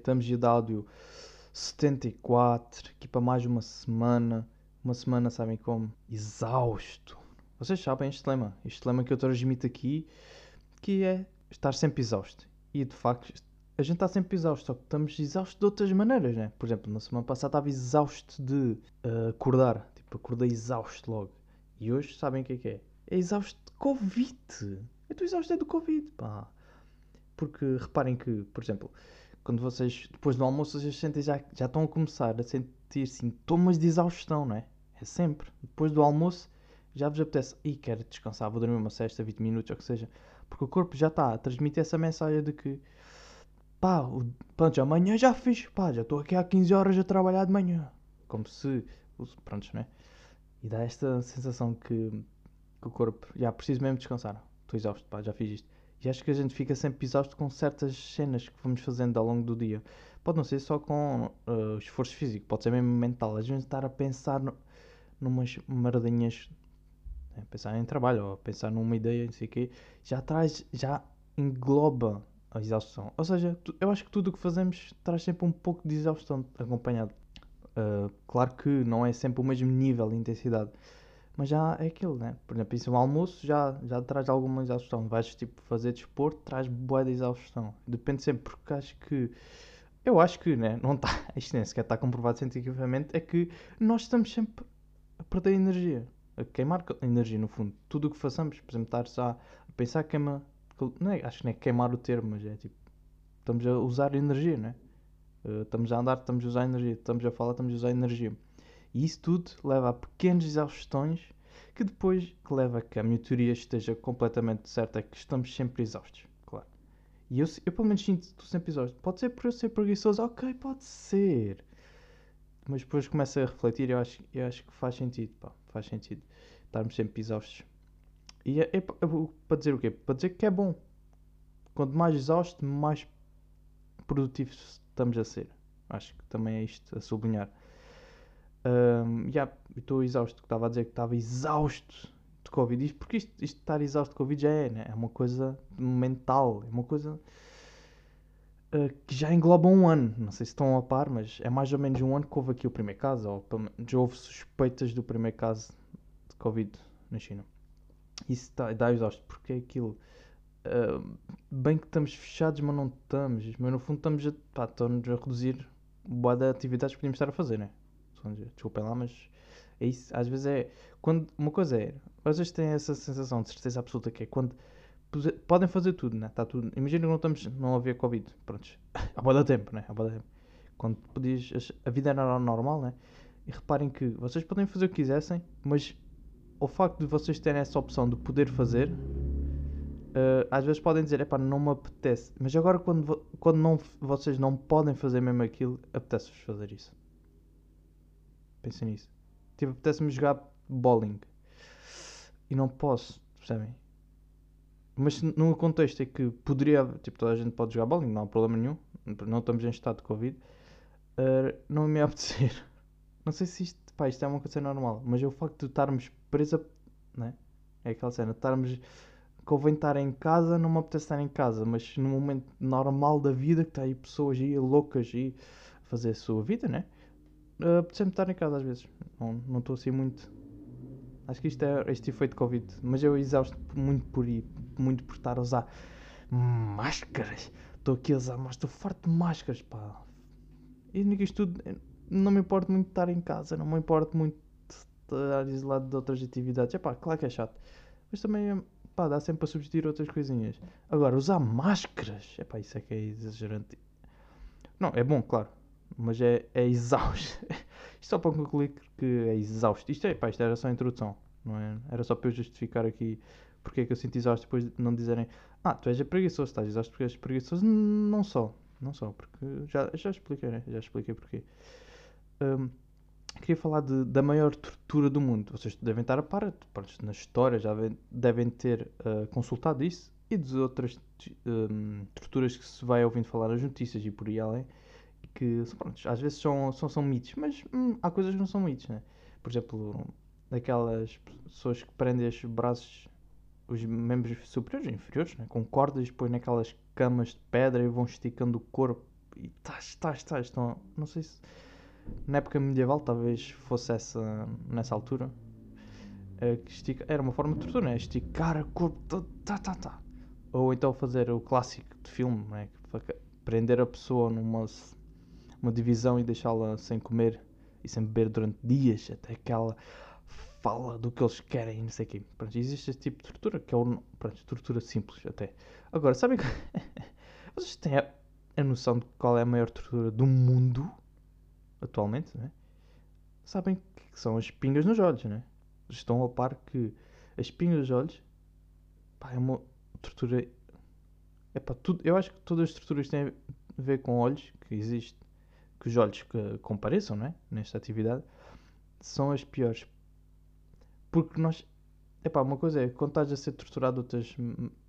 Estamos de áudio 74, aqui para mais uma semana. Uma semana, sabem como? Exausto. Vocês sabem este lema, este lema que eu transmito aqui, que é estar sempre exausto. E de facto, a gente está sempre exausto, só que estamos exaustos de outras maneiras, né? Por exemplo, na semana passada estava exausto de uh, acordar, tipo, acordei exausto logo. E hoje, sabem o que é que é? É exausto de Covid. Eu estou exausto é do Covid, pá. Porque reparem que, por exemplo, quando vocês, depois do almoço, vocês sentem já, já estão a começar a sentir sintomas de exaustão, não é? É sempre. Depois do almoço, já vos apetece, e quero descansar, vou dormir uma sexta, 20 minutos, ou o que seja. Porque o corpo já está a transmitir essa mensagem de que, pá, o, pronto, amanhã já fiz, pá, já estou aqui há 15 horas a trabalhar de manhã. Como se, pronto, não é? E dá esta sensação que, que o corpo, já preciso mesmo descansar. Estou exausto, pá, já fiz isto. E acho que a gente fica sempre exausto com certas cenas que vamos fazendo ao longo do dia. Pode não ser só com uh, esforço físico, pode ser mesmo mental. Às vezes estar a pensar no, numas maradinhas, né? pensar em trabalho ou pensar numa ideia, não sei o quê, já traz, já engloba a exaustão. Ou seja, eu acho que tudo o que fazemos traz sempre um pouco de exaustão acompanhado. Uh, claro que não é sempre o mesmo nível de intensidade mas já é aquilo, né? Por exemplo, isso um almoço já, já traz alguma exaustão. Vais tipo fazer desporto, traz boa de exaustão. Depende sempre, porque acho que. Eu acho que, né? Não está. Isto nem sequer está comprovado cientificamente. É que nós estamos sempre a perder energia. A queimar energia, no fundo. Tudo o que façamos, por exemplo, estar só a pensar que queima. Não é, acho que não é queimar o termo, mas é tipo. Estamos a usar energia, né? Uh, estamos a andar, estamos a usar energia. Estamos a falar, estamos a usar energia. E isso tudo leva a pequenas exaustões que depois leva a que a minha teoria esteja completamente certa, que estamos sempre exaustos, claro. E eu, eu pelo menos sinto estou sempre exausto. Pode ser por eu ser preguiçoso, ok, pode ser. Mas depois começo a refletir eu acho, eu acho que faz sentido, pá, faz sentido estarmos sempre exaustos. E é, é, é, para dizer o quê? Para dizer que é bom. Quanto mais exausto, mais produtivos estamos a ser. Acho que também é isto a sublinhar. Um, yeah, estou exausto. Estava a dizer que estava exausto de Covid. Isto, porque isto, isto estar exausto de Covid já é, né? é uma coisa mental, é uma coisa uh, que já engloba um ano. Não sei se estão a par, mas é mais ou menos um ano que houve aqui o primeiro caso, ou já houve suspeitas do primeiro caso de Covid na China. Isso dá, dá exausto, porque é aquilo. Uh, bem que estamos fechados, mas não estamos. Mas no fundo estamos a, pá, estamos a reduzir boa de atividades que podíamos estar a fazer, né? Desculpem lá, mas é isso. Às vezes é. Quando, uma coisa é. Às vezes têm essa sensação de certeza absoluta que é quando. Podem fazer tudo, né? Está tudo. Imagina que não, estamos, não havia Covid. Prontos. Há boa tempo, né? Há boa tempo. Quando podias. A vida era normal, né? E reparem que vocês podem fazer o que quisessem, mas o facto de vocês terem essa opção de poder fazer. Uh, às vezes podem dizer, epá, não me apetece. Mas agora quando, quando não, vocês não podem fazer mesmo aquilo, apetece-vos fazer isso. Pensem nisso. Tipo, apetece-me jogar bowling. E não posso, percebem? Mas num contexto em que poderia, tipo, toda a gente pode jogar bowling, não há problema nenhum, não estamos em estado de Covid, uh, não me apetecer. Não sei se isto, pá, isto é uma coisa normal, mas é o facto de estarmos presa, né? É aquela cena, estarmos, convém estar em casa, não me apetece estar em casa, mas no momento normal da vida, que está aí pessoas aí loucas e fazer a sua vida, né? Uh, sempre estar em casa às vezes. Não estou assim muito. Acho que isto é este efeito Covid. Mas eu exausto muito por ir, muito por estar a usar máscaras. Estou aqui a usar, mas estou farto de máscaras, pá. E isto tudo, não me importa muito estar em casa, não me importa muito estar isolado de outras atividades. É pá, claro que é chato. Mas também, pá, dá sempre para substituir outras coisinhas. Agora, usar máscaras, é pá, isso é que é exagerante. Não, é bom, claro mas é, é exausto. isto só para concluir que é exausto. Isto, é, pá, isto era só a introdução, não é? Era só para eu justificar aqui porque é que eu sinto exausto depois de não dizerem ah, tu és preguiçoso, estás exausto porque és preguiçoso. Não só, não só, porque já, já expliquei, né? Já expliquei porque. Um, queria falar de, da maior tortura do mundo. Vocês devem estar a par, na história já devem ter uh, consultado isso e de outras um, torturas que se vai ouvindo falar nas notícias e por aí além que pronto, às vezes são, são, são mitos, mas hum, há coisas que não são mitos, né? Por exemplo, daquelas pessoas que prendem os braços, os membros superiores e inferiores, né? com cordas, depois naquelas camas de pedra e vão esticando o corpo e estás, estás, estás. Estão, não sei se na época medieval talvez fosse essa, nessa altura, que estica, era uma forma de tortura, né? esticar o corpo, todo, tá, tá, tá. Ou então fazer o clássico de filme, né? prender a pessoa numa uma divisão e deixá-la sem comer e sem beber durante dias, até que ela fala do que eles querem, não sei o quê. Pronto, existe este tipo de tortura, que é o, pronto, tortura simples até. Agora, sabem que... Vocês têm a, a, noção de qual é a maior tortura do mundo, atualmente, né? Sabem que são as pingas nos olhos, né? Estão a par que as pingas nos olhos, pá, é uma tortura... É pá, tudo, eu acho que todas as torturas têm a ver com olhos, que existe, que os olhos que compareçam, né? Nesta atividade, são as piores porque nós. Epá, uma coisa é quando estás a ser torturado outras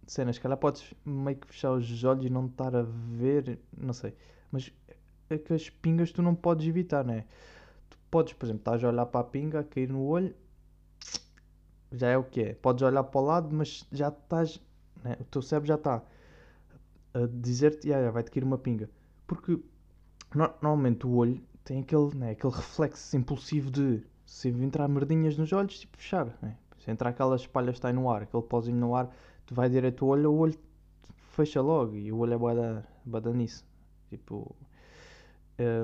cenas, que calhar podes meio que fechar os olhos e não estar a ver, não sei. Mas é que as pingas tu não podes evitar, né? Tu podes, por exemplo, estás a olhar para a pinga, a cair no olho, já é o que é. Podes olhar para o lado, mas já estás. Né? O teu cérebro já está a dizer-te, yeah, vai-te cair uma pinga. Porque normalmente o olho tem aquele, né, aquele reflexo impulsivo de se entrar merdinhas nos olhos, tipo fechar. Né? Se entrar aquelas palhas que está no ar, aquele pozinho no ar, tu vai direto o olho, o olho fecha logo e o olho é bada, bada nisso. Tipo,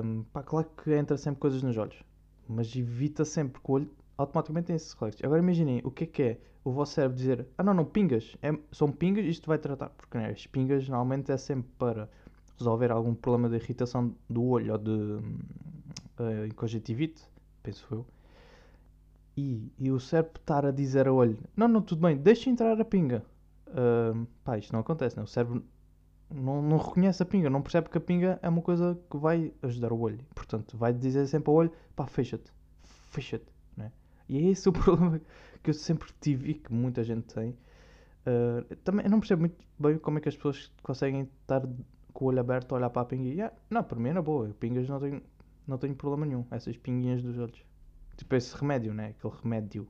um, pá, claro que entra sempre coisas nos olhos, mas evita sempre que o olho automaticamente tem esse reflexo. Agora imaginem o que é que é o vosso cérebro dizer: Ah, não, não, pingas, é, são pingas, isto vai tratar. Porque né, as pingas normalmente é sempre para resolver algum problema de irritação do olho ou de uh, conjuntivite, penso eu. E, e o cérebro estar a dizer a olho: Não, não, tudo bem, deixa entrar a pinga. Uh, pá, isto não acontece, não. O cérebro não, não reconhece a pinga, não percebe que a pinga é uma coisa que vai ajudar o olho. Portanto, vai dizer sempre ao olho: pá, fecha-te, fecha-te. Né? E é esse o problema que eu sempre tive e que muita gente tem. Uh, também eu não percebo muito bem como é que as pessoas conseguem estar com o olho aberto a olhar para a e yeah, não, para mim é boa, pingas não tenho, não tenho problema nenhum, essas pinguinhas dos olhos. Tipo esse remédio, né? Aquele remédio.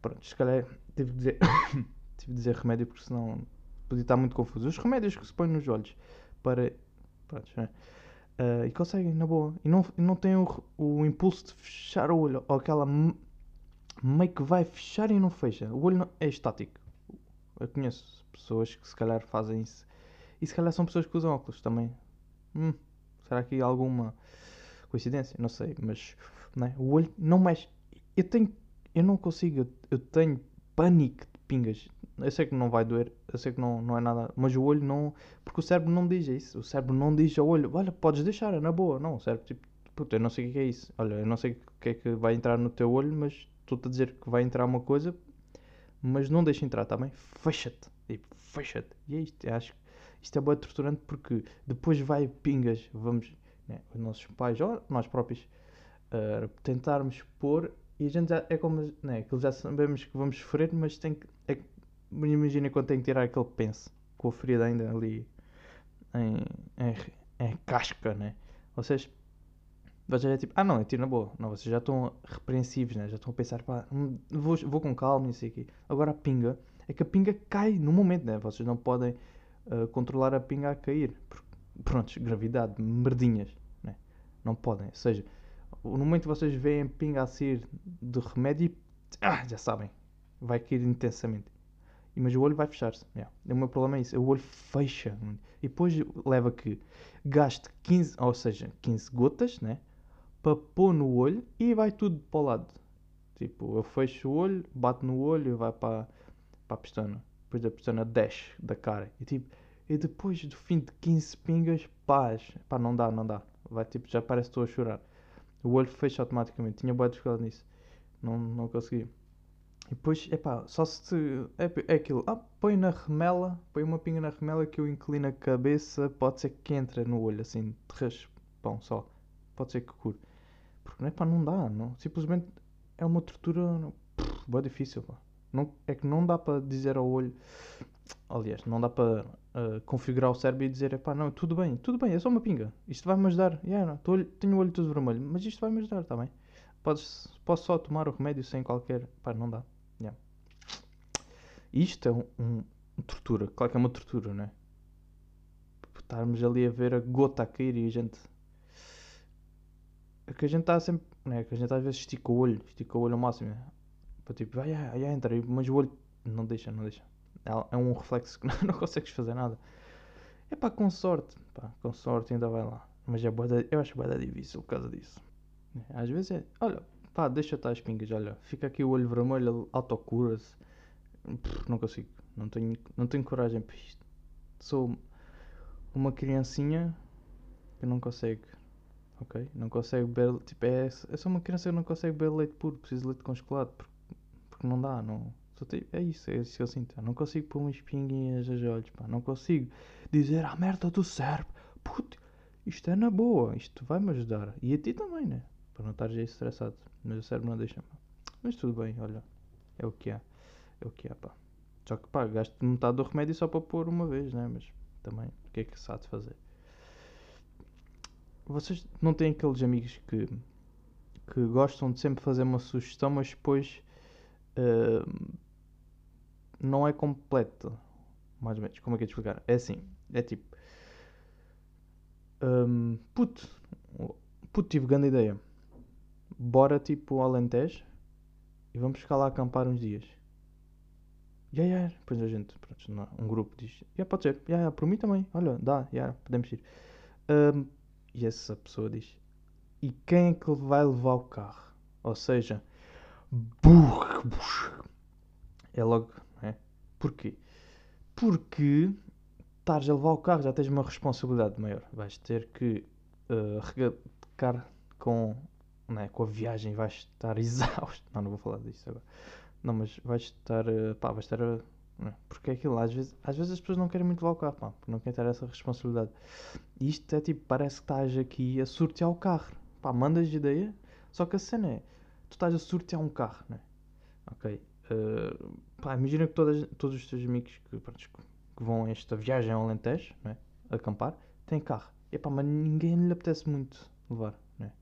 Pronto, se calhar tive de dizer, tive de dizer remédio porque senão podia estar muito confuso. Os remédios que se põem nos olhos para. Pronto, né? Uh, e conseguem, na boa. E não, não têm o, o impulso de fechar o olho. Ou aquela meio que vai fechar e não fecha. O olho não, é estático. Eu conheço pessoas que se calhar fazem isso. E se calhar são pessoas que usam óculos também. Hum, será que há alguma coincidência? Não sei, mas né? O olho não mexe. Eu tenho. Eu não consigo. Eu tenho pânico de pingas. Eu sei que não vai doer, eu sei que não, não é nada. Mas o olho não. Porque o cérebro não diz isso. O cérebro não diz ao olho: Olha, podes deixar, é na boa. Não, o cérebro tipo. Puta, eu não sei o que é isso. Olha, eu não sei o que é que vai entrar no teu olho, mas estou-te a dizer que vai entrar uma coisa, mas não deixa entrar, tá bem? Fecha-te. Tipo, fecha-te. E é isto. Eu acho que isto é boa torturante porque depois vai pingas. Vamos. Né, os nossos pais, ou nós próprios uh, tentarmos pôr e a gente já é como né, aquilo já sabemos que vamos sofrer, mas tem que. É, imagina quando tem que tirar aquele penso com a ferida ainda ali em, em, em casca, né? Vocês. Vocês é tipo, ah não, é tiro na boa. Não, vocês já estão repreensivos, né? Já estão a pensar, pá, hum, vou, vou com calma e sei aqui. Agora a pinga, é que a pinga cai no momento, né? Vocês não podem controlar a pinga a cair. Prontos, gravidade, merdinhas, né? Não podem. Ou seja, no momento que vocês veem pinga a sair do remédio, ah, já sabem, vai cair intensamente. Mas o olho vai fechar-se. Yeah. O meu problema é isso. O olho fecha. E depois leva que gaste 15, ou seja, 15 gotas, né? Para pôr no olho e vai tudo para o lado. Tipo, eu fecho o olho, bato no olho e vai para, para a pistona. Depois da pistona desce da cara. E tipo, e depois do fim de 15 pingas, paz. Pá, não dá, não dá. Vai tipo, já parece que estou a chorar. O olho fecha automaticamente. Tinha boa dificuldade nisso. Não, não consegui. E depois, epá, só se. É, é aquilo. Ah, põe na remela. Põe uma pinga na remela que eu inclino a cabeça. Pode ser que entre no olho, assim, de raspão só. Pode ser que cure. Porque, epá, não dá. Não, simplesmente é uma tortura. Boa difícil, pá. Não, é que não dá para dizer ao olho. Aliás, não dá para uh, configurar o cérebro e dizer: pá, não, tudo bem, tudo bem, é só uma pinga. Isto vai-me ajudar. Yeah, tô, tenho o olho todo vermelho, mas isto vai-me ajudar, está bem? Posso só tomar o remédio sem qualquer. pá, não dá. Yeah. Isto é um, um, tortura. Claro que é uma tortura, né? estarmos ali a ver a gota a cair e a gente. É que a gente está sempre. Né? Que a gente às vezes estica o olho, estica o olho ao máximo. Né? Para tipo, vai, vai, vai, entra, mas o olho não deixa, não deixa. É, é um reflexo que não, consegues fazer nada. É pá, com sorte, pá, com sorte ainda vai lá. Mas é boa, eu acho boa difícil por causa disso. Às vezes é, olha, pá, deixa estar as pingas, olha, fica aqui o olho vermelho, autocura-se. Não consigo, não tenho, não tenho coragem para isto. Sou uma criancinha que não consegue, ok? Não consegue beber, tipo, é, é só uma criança que não consegue beber leite puro, preciso de leite congelado, porque, porque não dá, não. É isso, é isso que eu sinto. Eu não consigo pôr umas pinguinhas aos olhos, pá. Não consigo dizer a merda do cérebro. Puto, isto é na boa, isto vai-me ajudar. E a ti também, né? Para não estares aí estressado. Mas o cérebro não deixa-me. Mas tudo bem, olha. É o que é. É o que é, pá. Só que, pá, gasto metade do remédio só para pôr uma vez, né? Mas também, o que é que se há de fazer? Vocês não têm aqueles amigos que, que gostam de sempre fazer uma sugestão, mas depois uh, não é completa. Mais ou menos, como é que é de explicar? É assim, é tipo. Um, puto, puto, tive grande ideia. Bora tipo ao Alentejo e vamos ficar lá acampar uns dias. Ya, yeah, yeah. Depois a gente, pronto, um grupo diz, já yeah, pode ser, ya, yeah, por mim também, olha, dá, yeah, podemos ir. Um, e essa pessoa diz, e quem é que vai levar o carro? Ou seja, é logo? Porquê? Porque estares a levar o carro já tens uma responsabilidade maior. Vais ter que uh, regatar com, né, com a viagem, vais estar exausto. Não, não vou falar disso agora. Não, mas vais estar, uh, pá, vais estar, uh, porque é aquilo, às vezes, às vezes as pessoas não querem muito levar o carro, pá, porque não querem ter essa responsabilidade. E isto é tipo, parece que estás aqui a sortear o carro. Pá, mandas de ideia, só que a cena é, tu estás a sortear um carro, né? Ok. Uh, pá, imagina que todas, todos os teus amigos que, pronto, que vão a esta viagem ao Alentejo, né? acampar, têm carro. E pá, mas ninguém lhe apetece muito levar, né?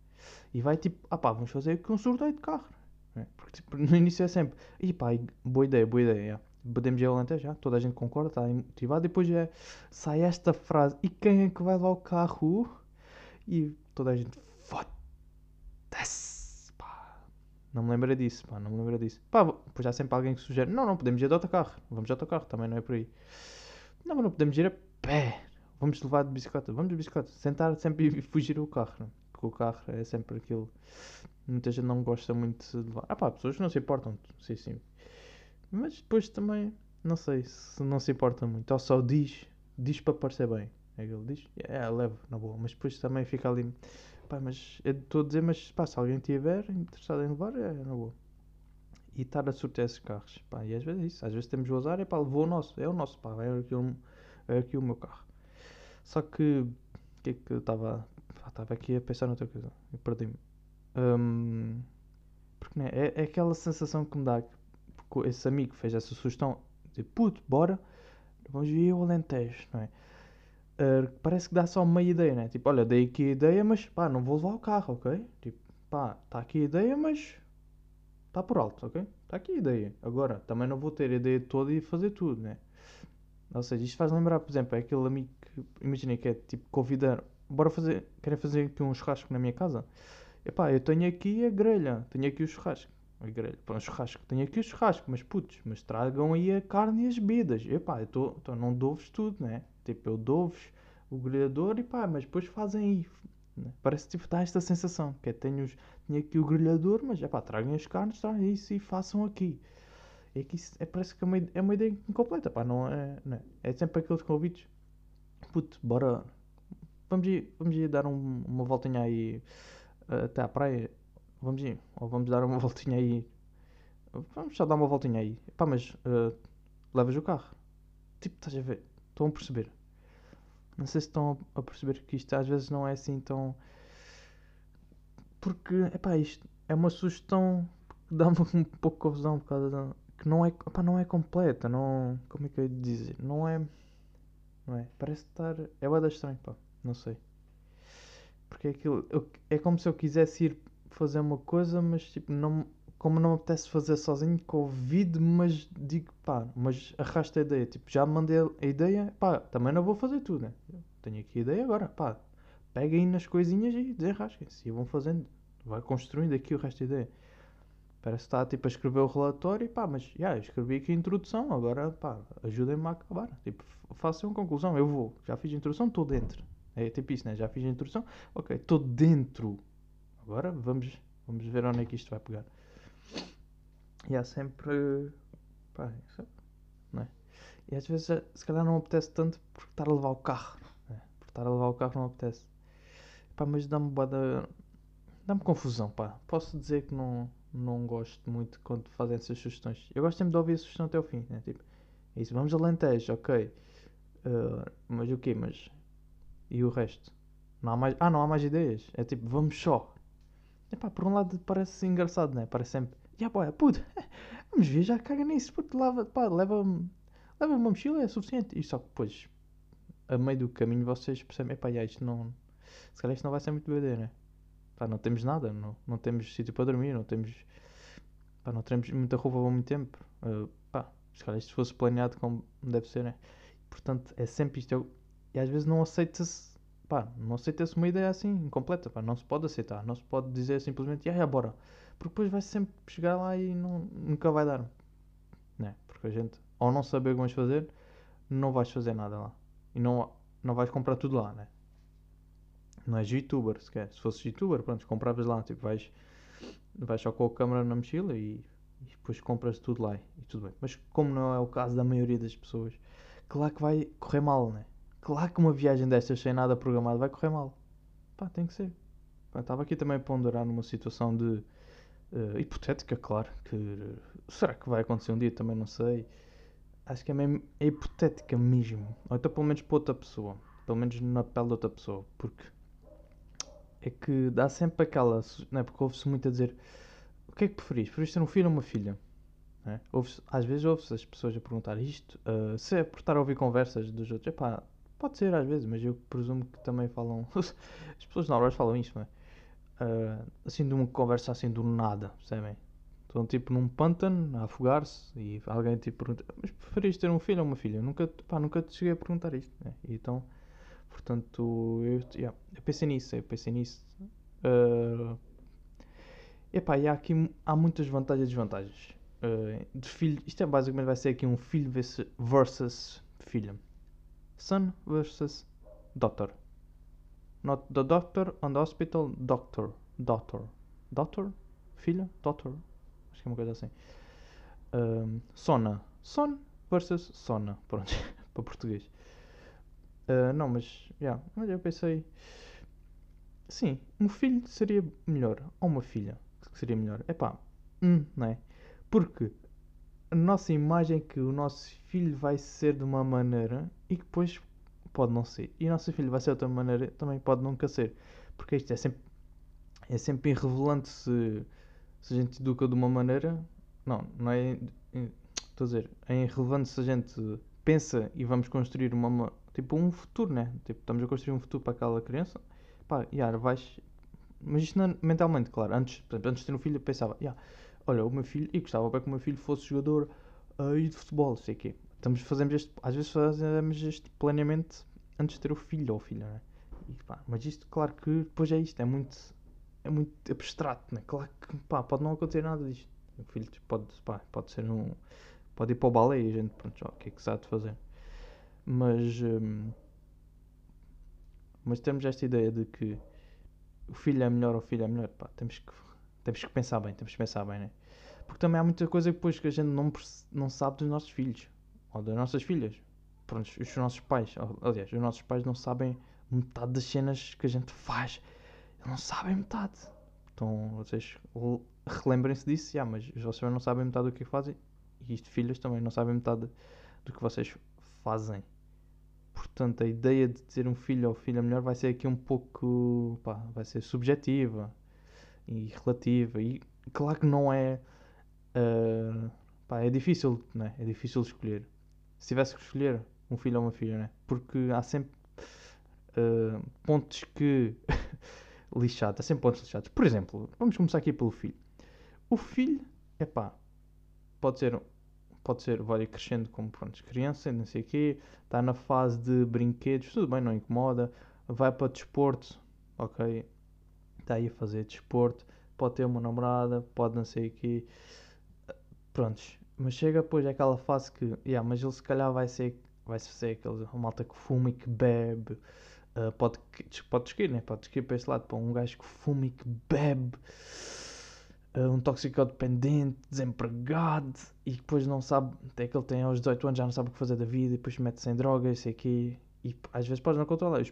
E vai tipo, ah pá, vamos fazer aqui um sorteio de carro, né? Porque tipo, no início é sempre, e pá, boa ideia, boa ideia, yeah. podemos ir ao Alentejo, já, toda a gente concorda, está motivado, e depois é, sai esta frase, e quem é que vai levar o carro? E toda a gente, foda-se, não me lembra disso, pá, não me lembra disso. Pá, pois há sempre alguém que sugere, não, não, podemos ir de autocarro, vamos de autocarro, também não é por aí. Não, mas não podemos ir a pé. Vamos levar de bicicleta. Vamos de bicicleta. Sentar sempre e fugir o carro. Não? Porque o carro é sempre aquilo. Muita gente não gosta muito de levar. Ah pá, pessoas não se importam. Sim, sim. Mas depois também, não sei se não se importa muito. Ou só diz, diz para parecer bem. É que ele diz, é, levo, na boa. Mas depois também fica ali, pá, mas eu estou a dizer, mas pá, se alguém estiver interessado em levar, é na boa e estar a sortear esses carros. Pá, e às vezes é isso. Às vezes temos de usar, é pá, levou o nosso, é o nosso, pá, é aqui, um, é aqui o meu carro. Só que, o que é que eu estava. Estava aqui a pensar noutra coisa e perdi-me. Um, porque né, é, é aquela sensação que me dá. Porque esse amigo fez essa sugestão de puto, bora, vamos ir ao Alentejo, não é? Uh, parece que dá só meia ideia, né? Tipo, olha, dei aqui a ideia, mas pá, não vou levar o carro, ok? Tipo, pá, está aqui a ideia, mas Está por alto, ok? Está aqui a ideia. Agora, também não vou ter a ideia toda e fazer tudo, né? Ou seja, isto faz lembrar, por exemplo, é aquele amigo que, imaginei que é tipo convidar, bora fazer, querem fazer aqui um churrasco na minha casa? Epá, eu tenho aqui a grelha, tenho aqui o churrasco. A grelha, para um churrasco, tenho aqui o churrasco, mas putz, mas tragam aí a carne e as bebidas. Epá, eu tô, tô, não dou-vos tudo, né? Tipo, eu dou-vos o grelhador e pá, mas depois fazem aí. Né? Parece tipo, dá esta sensação, que é, tenho, tinha aqui o grelhador, mas é pá, tragam as carnes, tragam isso e façam aqui. É que isso é, parece que é uma, é uma ideia incompleta, pá, não é, não é, é sempre aqueles convites. Puto, bora, vamos ir, vamos ir dar um, uma voltinha aí uh, até à praia. Vamos ir, ou vamos dar uma voltinha aí. Vamos só dar uma voltinha aí. Pá, mas uh, levas o carro. Tipo, estás a ver? Estão a perceber? Não sei se estão a perceber que isto às vezes não é assim tão porque, epá, isto é uma sugestão que dá-me um pouco de confusão por causa da, que não é, epá, não é completa, não, como é que eu ia dizer, não é, não é, parece estar, é bada estranho, pá, não sei. Porque é aquilo, eu, é como se eu quisesse ir fazer uma coisa, mas tipo, não, como não me apetece fazer sozinho, convido, mas digo, pá, mas arrasta a ideia. Tipo, já mandei a ideia, pá, também não vou fazer tudo, né? Tenho aqui a ideia agora, pá, peguem nas coisinhas e desenrasquem-se. E vão fazendo, vai construindo aqui o resto da ideia. Parece que está tipo a escrever o relatório pá, mas já, yeah, escrevi aqui a introdução, agora pá, ajudem-me a acabar. Tipo, façam conclusão, eu vou, já fiz a introdução, estou dentro. É tipo isso, né? Já fiz a introdução, ok, estou dentro. Agora vamos, vamos ver onde é que isto vai pegar. E há sempre. Pá, não é? E às vezes, se calhar, não apetece tanto por estar a levar o carro. Né? Por estar a levar o carro não apetece. Pá, mas dá-me bada. Dá-me confusão, pá. Posso dizer que não, não gosto muito quando fazem essas sugestões. Eu gosto sempre de ouvir a sugestão até o fim, né? Tipo, é isso, vamos a Alentejo, ok. Uh, mas o quê? Mas. E o resto? Não há mais. Ah, não há mais ideias. É tipo, vamos só. Epá, por um lado parece engraçado, né? Parece sempre yeah, boy, puto, vamos ver, já caga nisso, puto, leva, pá, leva, leva uma mochila, é suficiente. E só que depois, a meio do caminho, vocês percebem, pá, yeah, isto não, se calhar isto não vai ser muito BD, né? Pá, não temos nada, não, não temos sítio para dormir, não temos, pá, não temos muita roupa há muito tempo. Uh, pá, se calhar isto fosse planeado como deve ser, né? Portanto, é sempre isto. Eu, e às vezes não aceita-se, pá, não aceita-se uma ideia assim, incompleta, pá, não se pode aceitar, não se pode dizer simplesmente, yeah, bora porque depois vai sempre chegar lá e não, nunca vai dar. Né? Porque a gente, ao não saber o que vamos fazer, não vais fazer nada lá. E não, não vais comprar tudo lá, né? Não és youtuber sequer. Se fosses youtuber, pronto, compravas lá. Tipo, vais, vais só com a câmera na mochila e, e depois compras tudo lá e tudo bem. Mas como não é o caso da maioria das pessoas, claro que vai correr mal, né? Claro que uma viagem destas sem nada programado vai correr mal. Pá, tem que ser. Estava aqui também a ponderar numa situação de Uh, hipotética, claro, que será que vai acontecer um dia? Também não sei. Acho que é, mesmo, é hipotética mesmo. Ou então pelo menos para outra pessoa. Pelo menos na pele de outra pessoa. Porque é que dá sempre aquela. Não é? Porque ouve-se muito a dizer o que é que preferis? Preferis ter um filho ou uma filha? É? às vezes ouve-se as pessoas a perguntar isto. Uh, se é por estar a ouvir conversas dos outros, epá, pode ser às vezes, mas eu presumo que também falam. as pessoas normais falam isto, não é? uh, assim de uma conversa assim do nada, percebem? Estão tipo num pântano a afogar-se e alguém tipo pergunta, mas preferias ter um filho ou uma filha? Nunca, pá, nunca te cheguei a perguntar isto, né? E então, portanto, eu, yeah, eu pensei nisso, eu pensei nisso. Uh, epá, e há aqui há muitas vantagens e desvantagens. Uh, de filho, isto é basicamente vai ser aqui um filho versus filha. Son versus daughter. Not the doctor on the hospital, doctor. Doctor. Doctor? Filha? Doctor? Acho que é uma coisa assim. Um, Sona. Son versus Sona. Pronto, para português. Uh, não, mas, yeah, mas eu pensei. Sim, um filho seria melhor. Ou uma filha que seria melhor. É pá, hum, não é? Porque a nossa imagem é que o nosso filho vai ser de uma maneira e que depois pode não ser. E o nosso filho vai ser de outra maneira, também pode nunca ser. Porque isto é sempre, é sempre irrevelante se, se a gente educa de uma maneira. Não, não é. Estou a dizer, é irrelevante se a gente pensa e vamos construir uma, tipo um futuro, né? Tipo, estamos a construir um futuro para aquela criança. Pá, yeah, vais. Mas isto não, mentalmente, claro. Antes, exemplo, antes de ter um filho, eu pensava, yeah, olha, o meu filho, e gostava bem que o meu filho fosse jogador uh, de futebol, sei quê. Estamos, fazemos este, às vezes fazemos este planeamento antes de ter o filho ou filha, né? E, pá, mas isto, claro que depois é isto, é muito, é muito abstrato, né? Claro que pá, pode não acontecer nada disto. O filho pode, pá, pode ser um. Pode ir para o balé e a gente, pronto, o que é que de fazer? Mas. Hum, mas temos esta ideia de que o filho é melhor ou o filho é melhor, pá, temos que, temos que pensar bem, temos que pensar bem, né? Porque também há muita coisa depois que a gente não, não sabe dos nossos filhos ou das nossas filhas pronto, os nossos pais, aliás, os nossos pais não sabem metade das cenas que a gente faz. Não sabem metade. Então vocês relembrem-se disso, yeah, mas pais não sabem metade do que fazem e isto filhos também não sabem metade do que vocês fazem. Portanto, a ideia de ter um filho ou filha melhor vai ser aqui um pouco, pá, vai ser subjetiva e relativa e claro que não é, uh, pá, é difícil, né? É difícil escolher. Se tivesse que escolher, um filho ou uma filha, né? Porque há sempre uh, pontos que. lixados, há sempre pontos lixados. Por exemplo, vamos começar aqui pelo filho. O filho, é pá, pode ser, pode ser, vai crescendo como pronto, criança, não sei o quê, está na fase de brinquedos, tudo bem, não incomoda, vai para desporto, ok, está aí a fazer desporto, pode ter uma namorada, pode não sei o quê, prontos, mas chega depois àquela fase que, yeah, mas ele se calhar vai ser, vai ser aquele malta que fuma e que bebe, uh, pode, pode seguir, né? Pode seguir para este lado, para um gajo que fuma e que bebe, uh, um toxicodependente, desempregado, e depois não sabe, até que ele tem aos 18 anos já não sabe o que fazer da vida, e depois mete-se em drogas, sei aqui, e às vezes pode não controlar.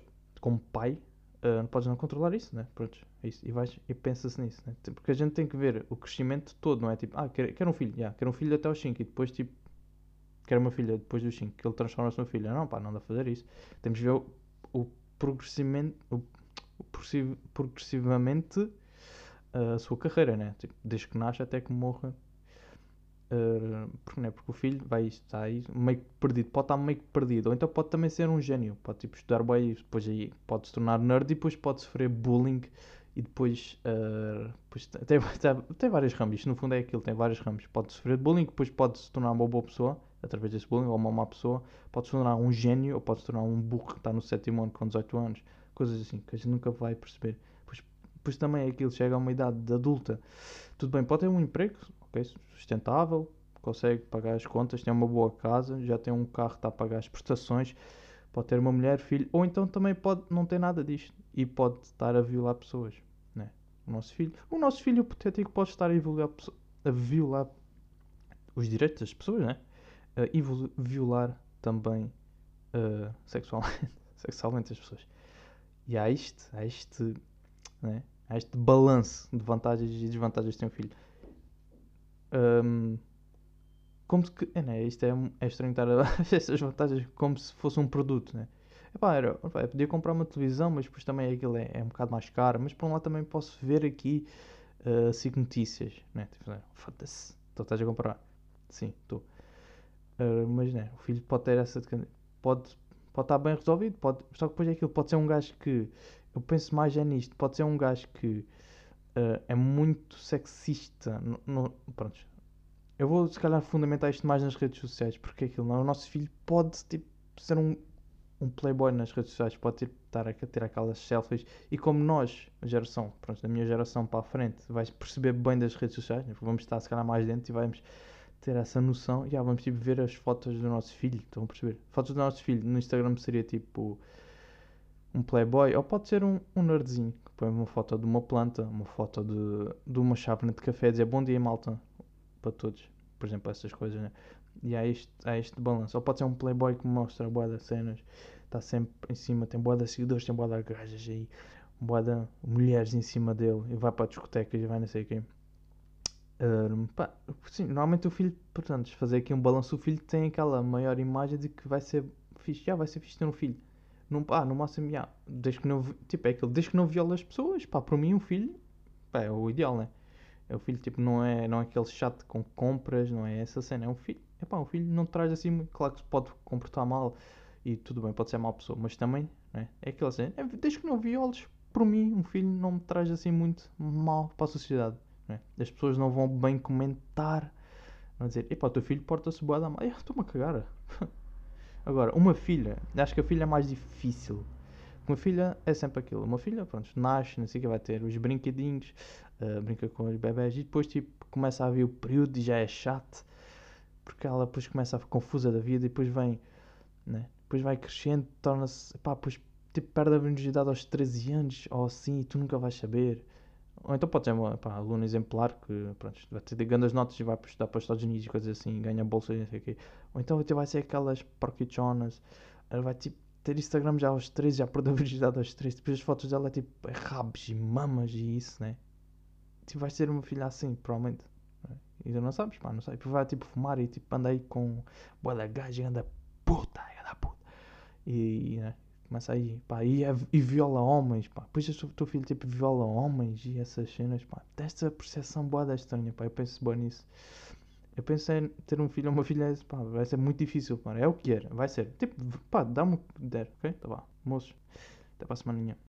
Como pai, uh, podes não controlar isso, né? Pronto, é isso. E, e pensa-se nisso, né? Tipo, porque a gente tem que ver o crescimento todo, não é? Tipo, ah, quero, quero um filho, yeah, quero um filho até aos 5 e depois, tipo, quero uma filha depois dos 5, que ele transforma-se numa filha. Não, pá, não dá a fazer isso. Temos de ver o, o progressivamente, o, o progressivamente uh, a sua carreira, né? Tipo, desde que nasce até que morra. Uh, porque, né? porque o filho vai estar aí meio perdido, pode estar meio perdido, ou então pode também ser um gênio, pode tipo, estudar bem, depois aí pode se tornar nerd e depois pode sofrer bullying e depois, uh, depois tem, tem, tem vários ramos, isto no fundo é aquilo, tem vários ramos, pode sofrer bullying, depois pode se tornar uma boa pessoa através desse bullying, ou uma má pessoa, pode se tornar um gênio ou pode se tornar um burro que está no sétimo ano com 18 anos, coisas assim que a gente nunca vai perceber. Depois, depois também é aquilo, chega a uma idade adulta, tudo bem, pode ter um emprego, sustentável, consegue pagar as contas, tem uma boa casa, já tem um carro, está a pagar as prestações, pode ter uma mulher, filho, ou então também pode não ter nada disto e pode estar a violar pessoas o nosso filho. O nosso filho hipotético pode estar a violar, a violar os direitos das pessoas, né? e violar também uh, sexualmente, sexualmente as pessoas. E há este, há este, né? há este balanço de vantagens e desvantagens de ter um filho. Um, como que, é, né? Isto é, é estranho estar a estas vantagens como se fosse um produto, né? Epá, era, epá, podia comprar uma televisão, mas depois também aquilo é, é um bocado mais caro. Mas por um lado também posso ver aqui uh, notícias, né? Tipo, né, foda-se, tu estás a comprar. Sim, estou. Uh, mas né, o filho pode ter essa. Pode, pode estar bem resolvido, pode, só que depois é aquilo. Pode ser um gajo que. Eu penso mais é nisto. Pode ser um gajo que uh, é muito sexista. No, no, pronto. Eu vou se calhar fundamentar isto mais nas redes sociais, porque é aquilo não. O nosso filho pode tipo, ser um um playboy nas redes sociais pode ter, estar a ter aquelas selfies e como nós, a geração, pronto, da minha geração para a frente, vais perceber bem das redes sociais, né? vamos estar se calhar mais dentro e vamos ter essa noção já vamos tipo ver as fotos do nosso filho, estão a perceber? Fotos do nosso filho no Instagram seria tipo um playboy ou pode ser um, um nerdzinho põe uma foto de uma planta, uma foto de, de uma chávena de café, dizer bom dia malta para todos, por exemplo, essas coisas, né? E há este, há este balanço. Ou pode ser um playboy que mostra boa das cenas, está sempre em cima, tem boa de seguidores, tem boa de gajas aí, boa de mulheres em cima dele, e vai para discotecas e vai não sei quem. Uh, pá, sim, normalmente o filho, portanto, fazer aqui um balanço, o filho tem aquela maior imagem de que vai ser fixe, já vai ser fixe ter um filho. Não, pá, no máximo, já, desde que não, tipo, é aquilo, desde que não viola as pessoas, pá, para mim um filho, pá, é o ideal, né? É o filho, tipo, não é, não é aquele chato com compras, não é essa cena, é um filho epá, um filho não traz assim, claro que se pode comportar mal e tudo bem, pode ser mal pessoa, mas também né, é aquilo assim, é, desde que não violes, por mim, um filho não me traz assim muito mal para a sociedade. Né? As pessoas não vão bem comentar, vão dizer, epá, o teu filho porta-se boa da mal, estou-me a cagar. Agora, uma filha, acho que a filha é mais difícil. Uma filha é sempre aquilo. Uma filha, pronto, nasce, não sei o que vai ter os brinquedinhos, uh, brinca com os bebés e depois tipo começa a vir o período e já é chato porque ela depois começa a ficar confusa da vida e depois vem, né? depois vai crescendo, torna-se, pá, depois tipo, perde a virgindade aos 13 anos ou assim e tu nunca vais saber. Ou então pode ser uma pá, aluno exemplar que pronto, vai ter grandes notas e vai estudar para os Estados Unidos e coisas assim, ganha bolsa e não sei o quê. Ou então vai ser aquelas porquichonas, ela vai tipo ter Instagram já aos 13, já perdeu a virgindade aos 13, depois as fotos dela é tipo é rabos e mamas e isso, né? Tipo, vai ser uma filha assim, provavelmente. E tu não sabes, pá, não sabes. Vai tipo fumar e tipo anda aí com boa da gaja, anda puta, anda puta. E né, começa aí, pá, e, é, e viola homens, pá. Depois o teu filho tipo viola homens e essas cenas, pá. Desta percepção boa da estranha, pá. Eu penso bem nisso. Eu penso em ter um filho ou uma filha, pá, vai ser muito difícil, pá. É o que era, vai ser. Tipo, pá, dá-me o que der, ok? Tá bom, moços. Até para a semaninha.